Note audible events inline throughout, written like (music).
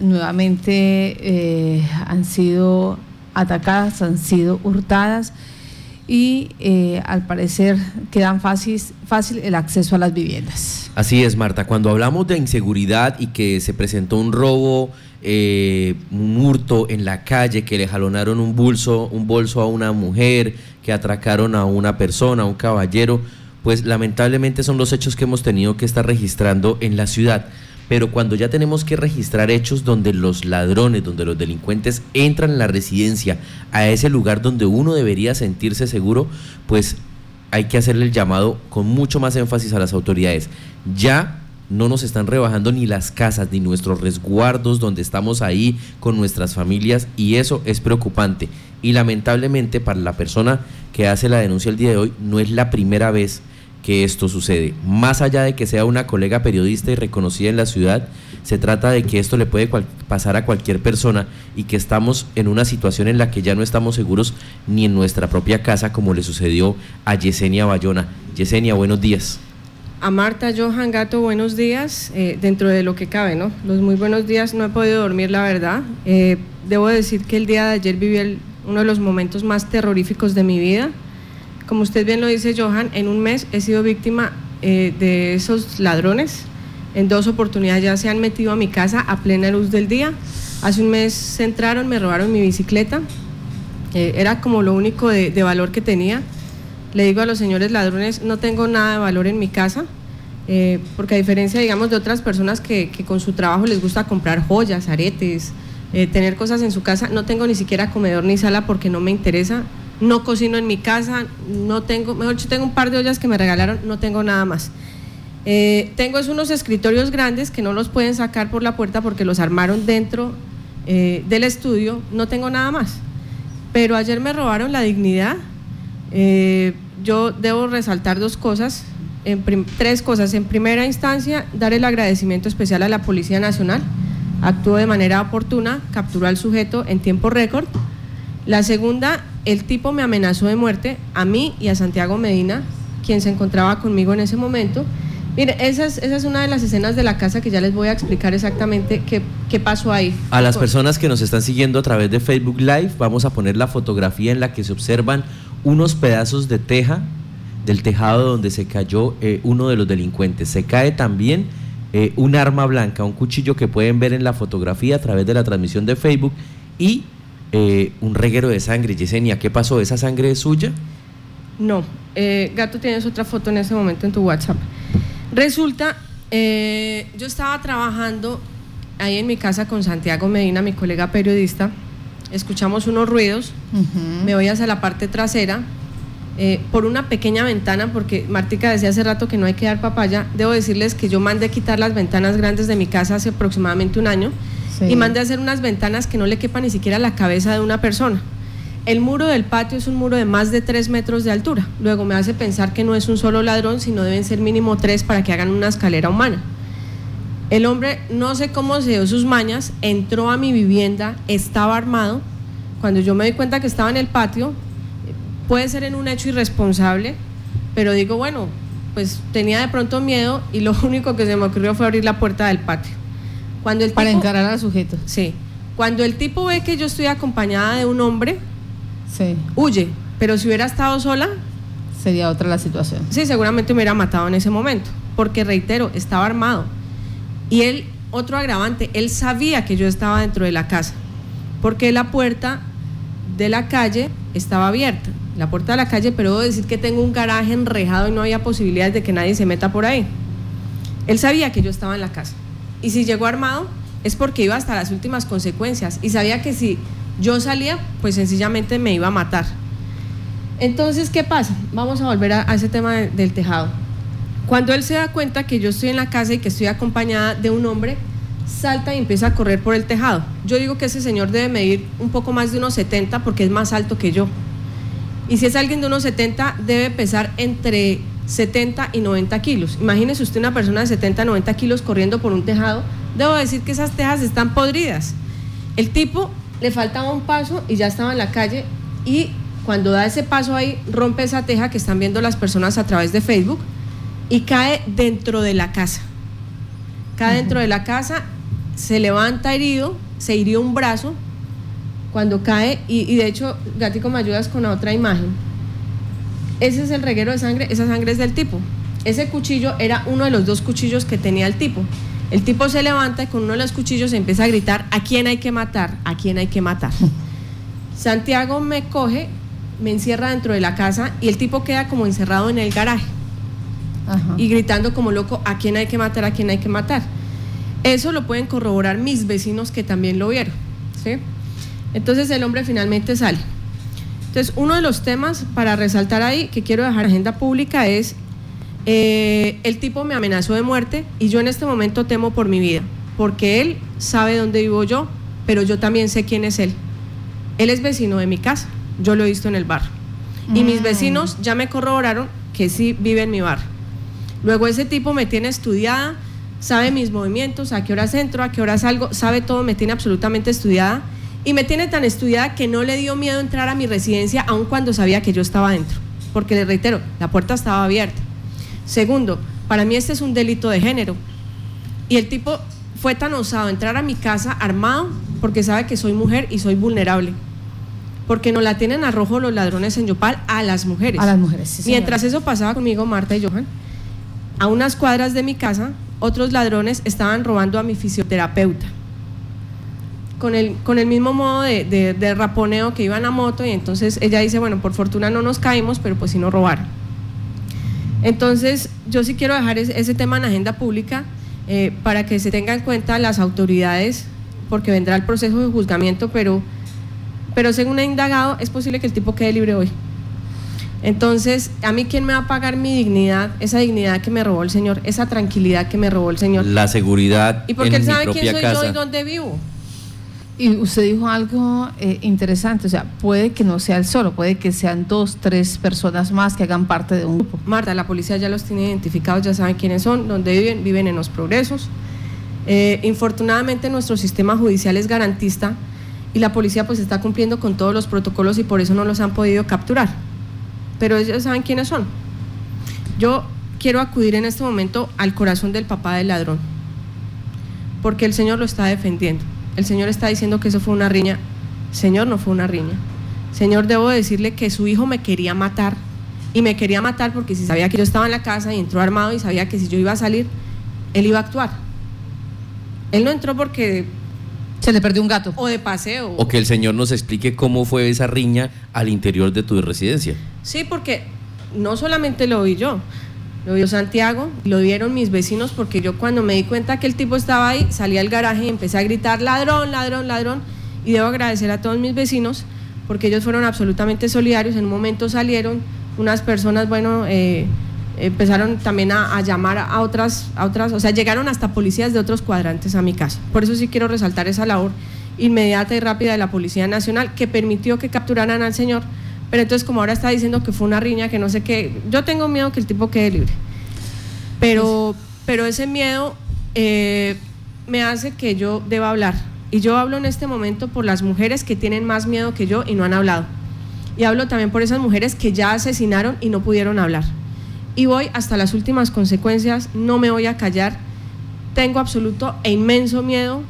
nuevamente eh, han sido atacadas, han sido hurtadas y eh, al parecer quedan fácil, fácil el acceso a las viviendas. Así es, Marta. Cuando hablamos de inseguridad y que se presentó un robo, eh, un hurto en la calle, que le jalonaron un bolso, un bolso a una mujer, que atracaron a una persona, a un caballero, pues lamentablemente son los hechos que hemos tenido que estar registrando en la ciudad pero cuando ya tenemos que registrar hechos donde los ladrones, donde los delincuentes entran en la residencia, a ese lugar donde uno debería sentirse seguro, pues hay que hacerle el llamado con mucho más énfasis a las autoridades. Ya no nos están rebajando ni las casas ni nuestros resguardos donde estamos ahí con nuestras familias y eso es preocupante. Y lamentablemente para la persona que hace la denuncia el día de hoy no es la primera vez que esto sucede. Más allá de que sea una colega periodista y reconocida en la ciudad, se trata de que esto le puede pasar a cualquier persona y que estamos en una situación en la que ya no estamos seguros ni en nuestra propia casa como le sucedió a Yesenia Bayona. Yesenia, buenos días. A Marta, Johan, Gato, buenos días. Eh, dentro de lo que cabe, ¿no? Los muy buenos días, no he podido dormir, la verdad. Eh, debo decir que el día de ayer viví uno de los momentos más terroríficos de mi vida como usted bien lo dice, Johan, en un mes he sido víctima eh, de esos ladrones. En dos oportunidades ya se han metido a mi casa a plena luz del día. Hace un mes se entraron, me robaron mi bicicleta. Eh, era como lo único de, valor que tenía. Le digo a los señores ladrones, no tengo nada de valor en mi casa, eh, porque a diferencia, digamos, de otras personas que, que, con su trabajo les gusta comprar joyas, aretes, tener cosas en su casa, no tengo ni siquiera comedor ni sala porque no me interesa no cocino en mi casa, no tengo, mejor dicho, tengo un par de ollas que me regalaron, no tengo nada más. Eh, tengo es unos escritorios grandes que no los pueden sacar por la puerta porque los armaron dentro eh, del estudio, no tengo nada más. Pero ayer me robaron la dignidad. Eh, yo debo resaltar dos cosas, tres cosas. En primera instancia, dar el agradecimiento especial a la Policía Nacional. Actuó de manera oportuna, capturó al sujeto en tiempo récord. La segunda, el tipo me amenazó de muerte a mí y a Santiago Medina, quien se encontraba conmigo en ese momento. Mire, esa es, una de las escenas de la casa que ya les voy a explicar exactamente qué, qué pasó ahí. A las personas que nos están siguiendo a través de Facebook Live, vamos a poner la fotografía en la que se observan unos pedazos de teja del tejado donde se cayó eh, uno de los delincuentes. Se cae también eh, un arma blanca, un cuchillo que pueden ver en la fotografía a través de la transmisión de Facebook y eh, un reguero de sangre. Yesenia, ¿qué pasó? ¿Esa sangre es suya? No, eh, Gato, tienes otra foto en ese momento en tu WhatsApp. Resulta, eh, yo estaba trabajando ahí en mi casa con Santiago Medina, mi colega periodista. Escuchamos unos ruidos, me voy hacia la parte trasera, por una pequeña ventana, porque Martica decía hace rato que no hay que dar papaya. Debo decirles que yo mandé quitar las ventanas grandes de mi casa hace aproximadamente un año y mande a hacer unas ventanas que no le quepa ni siquiera la cabeza de una persona. El muro del patio es un muro de más de 3 metros de altura. Luego me hace pensar que no es un solo ladrón, sino deben ser mínimo tres para que hagan una escalera humana. El hombre, no sé cómo se dio sus mañas, entró a mi vivienda, estaba armado. Cuando yo me di cuenta que estaba en el patio, puede ser en un hecho irresponsable, pero digo, bueno, pues tenía de pronto miedo y lo (laughs) único que se me ocurrió fue abrir la puerta del patio. Cuando el Para encarar al sujeto. Sí. Cuando el tipo ve que yo estoy acompañada de un hombre, sí. huye. Pero si hubiera estado sola... Sería otra la situación. Sí, seguramente me hubiera matado en ese momento. Porque, reitero, estaba armado. Y él, otro agravante, él sabía que yo estaba dentro de la casa. Porque la puerta de la calle estaba abierta. La puerta de la calle, pero debo decir que tengo un garaje enrejado y no había posibilidades de que nadie se meta por ahí. Él sabía que yo estaba en la casa. Y si llegó armado es porque iba hasta las últimas consecuencias y sabía que si yo salía, pues sencillamente me iba a matar. Entonces, ¿qué pasa? Vamos a volver a, ese tema del tejado. Cuando él se da cuenta que yo estoy en la casa y que estoy acompañada de un hombre, salta y empieza a correr por el tejado. Yo digo que ese señor debe medir un poco más de unos 70 porque es más alto que yo. Y si es alguien de unos 70, debe pesar entre 70 y 90 kilos. Imagínese usted una persona de 70, 90 kilos corriendo por un tejado. Debo decir que esas tejas están podridas. El tipo le faltaba un paso y ya estaba en la calle y cuando da ese paso ahí rompe esa teja que están viendo las personas a través de Facebook y cae dentro de la casa. Cae dentro de la casa se levanta herido, se hirió un brazo cuando cae, y, y de hecho, Gatico, me ayudas con la otra imagen. Ese es el reguero de sangre, esa sangre es del tipo. Ese cuchillo era uno de los dos cuchillos que tenía el tipo. El tipo se levanta y con uno de los cuchillos se empieza a gritar, ¿a quién hay que matar? ¿A quién hay que matar? (laughs) Santiago me coge, me encierra dentro de la casa y el tipo queda como encerrado en el garaje Ajá. y gritando como loco, ¿a quién hay que matar? ¿A quién hay que matar? Eso lo pueden corroborar mis vecinos que también lo vieron. ¿sí? Entonces el hombre finalmente sale. Entonces uno de los temas para resaltar ahí que quiero dejar en agenda pública es, eh, el tipo me amenazó de muerte y yo en este momento temo por mi vida, porque él sabe dónde vivo yo, pero yo también sé quién es él. Él es vecino de mi casa, yo lo he visto en el barrio. Y mis Mm. vecinos ya me corroboraron que sí vive en mi barrio. Luego ese tipo me tiene estudiada, sabe mis movimientos, a qué horas entro, a qué horas salgo, sabe todo, me tiene absolutamente estudiada. Y me tiene tan estudiada que no le dio miedo entrar a mi residencia aun cuando sabía que yo estaba dentro. Porque le reitero, la puerta estaba abierta. Segundo, para mí este es un delito de género. Y el tipo fue tan osado entrar a mi casa armado porque sabe que soy mujer y soy vulnerable. Porque nos la tienen a rojo los ladrones en Yopal a las mujeres. A las mujeres, sí. Mientras eso pasaba conmigo, Marta y Johan, a unas cuadras de mi casa, otros ladrones estaban robando a mi fisioterapeuta. Con el, con el mismo modo de, de- de raponeo que iban a moto y entonces ella dice, bueno, por fortuna no nos caímos, pero pues sí nos robaron. Entonces, yo sí quiero dejar ese, ese tema en agenda pública eh, para que se tenga en cuenta las autoridades, porque vendrá el proceso de juzgamiento, pero, pero según he indagado, es posible que el tipo quede libre hoy. Entonces, ¿a mí quién me va a pagar mi dignidad, esa dignidad que me robó el Señor, esa tranquilidad que me robó el Señor? La seguridad Y porque en él mi sabe quién soy casa. yo y dónde vivo. Y usted dijo algo eh, interesante, o sea, puede que no sea él solo, puede que sean dos, tres personas más que hagan parte de un grupo. Marta, la policía ya los tiene identificados, ya saben quiénes son, dónde viven, viven en los progresos. Eh, infortunadamente nuestro sistema judicial es garantista y la policía pues está cumpliendo con todos los protocolos y por eso no los han podido capturar. Pero ellos saben quiénes son. Yo quiero acudir en este momento al corazón del papá del ladrón, porque el Señor lo está defendiendo. El Señor está diciendo que eso fue una riña. Señor, no fue una riña. Señor, debo decirle que su hijo me quería matar y me quería matar porque si sabía que yo estaba en la casa y entró armado y sabía que si yo iba a salir, él iba a actuar. Él no entró porque Se le perdió un gato. o de paseo. O que el Señor nos explique cómo fue esa riña al interior de tu residencia. Sí, porque no solamente lo vi yo, lo vio Santiago, lo vieron mis vecinos porque yo cuando me di cuenta que el tipo estaba ahí, salí al garaje y empecé a gritar ladrón, ladrón, ladrón. Y debo agradecer a todos mis vecinos porque ellos fueron absolutamente solidarios. En un momento salieron unas personas, bueno, eh, empezaron también a, a llamar a otras, a otras, o sea, llegaron hasta policías de otros cuadrantes a mi casa. Por eso sí quiero resaltar esa labor inmediata y rápida de la Policía Nacional que permitió que capturaran al señor. Pero entonces como ahora está diciendo que fue una riña, que no sé qué, yo tengo miedo que el tipo quede libre. Pero, pero ese miedo eh, me hace que yo deba hablar. Y yo hablo en este momento por las mujeres que tienen más miedo que yo y no han hablado. Y hablo también por esas mujeres que ya asesinaron y no pudieron hablar. Y voy hasta las últimas consecuencias, no me voy a callar. Tengo absoluto e inmenso miedo,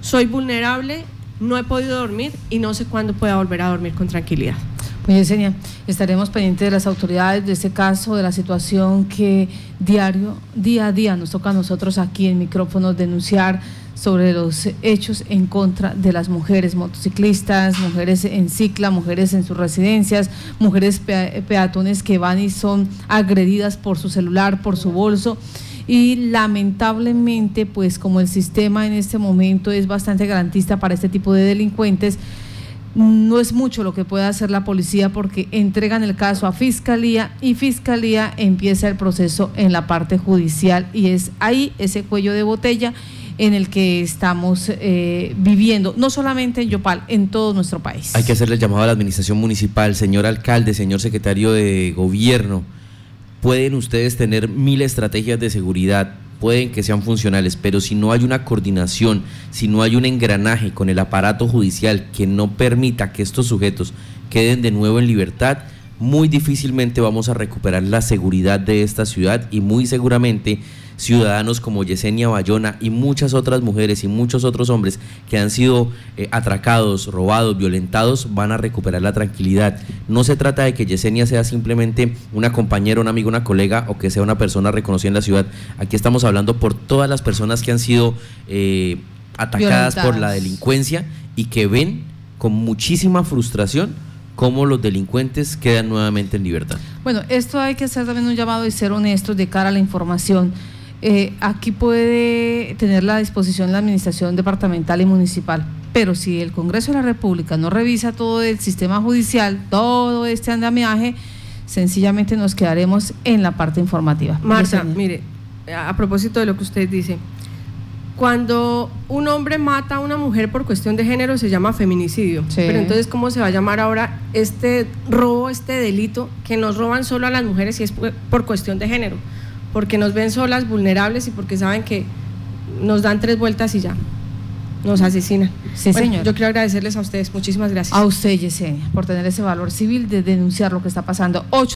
soy vulnerable, no he podido dormir y no sé cuándo pueda volver a dormir con tranquilidad. Pues Yesenia, estaremos pendientes de las autoridades de este caso, de la situación que diario, día a día nos toca a nosotros aquí en micrófonos denunciar sobre los hechos en contra de las mujeres motociclistas, mujeres en cicla, mujeres en sus residencias, mujeres pea- peatones que van y son agredidas por su celular, por su bolso. Y lamentablemente, pues como el sistema en este momento es bastante garantista para este tipo de delincuentes, no es mucho lo que puede hacer la policía porque entregan el caso a fiscalía y fiscalía empieza el proceso en la parte judicial y es ahí ese cuello de botella en el que estamos eh, viviendo, no solamente en Yopal, en todo nuestro país. Hay que hacerle llamado a la administración municipal, señor alcalde, señor secretario de gobierno. Pueden ustedes tener mil estrategias de seguridad, pueden que sean funcionales, pero si no hay una coordinación, si no hay un engranaje con el aparato judicial que no permita que estos sujetos queden de nuevo en libertad, muy difícilmente vamos a recuperar la seguridad de esta ciudad y muy seguramente ciudadanos como Yesenia Bayona y muchas otras mujeres y muchos otros hombres que han sido eh, atracados, robados, violentados, van a recuperar la tranquilidad. No se trata de que Yesenia sea simplemente una compañera, un amigo, una colega o que sea una persona reconocida en la ciudad. Aquí estamos hablando por todas las personas que han sido eh, atacadas por la delincuencia y que ven con muchísima frustración cómo los delincuentes quedan nuevamente en libertad. Bueno, esto hay que hacer también un llamado y ser honestos de cara a la información. Eh, aquí puede tener la disposición la administración departamental y municipal, pero si el Congreso de la República no revisa todo el sistema judicial, todo este andamiaje, sencillamente nos quedaremos en la parte informativa. Marta, mire, a propósito de lo que usted dice, cuando un hombre mata a una mujer por cuestión de género se llama feminicidio. Pero entonces, ¿cómo se va a llamar ahora este robo, este delito que nos roban solo a las mujeres y es por cuestión de género? Porque nos ven solas, vulnerables y porque saben que nos dan tres vueltas y ya. Nos asesinan. Sí, señor. Yo quiero agradecerles a ustedes. Muchísimas gracias. A usted, Yesenia, por tener ese valor civil de denunciar lo que está pasando. Ocho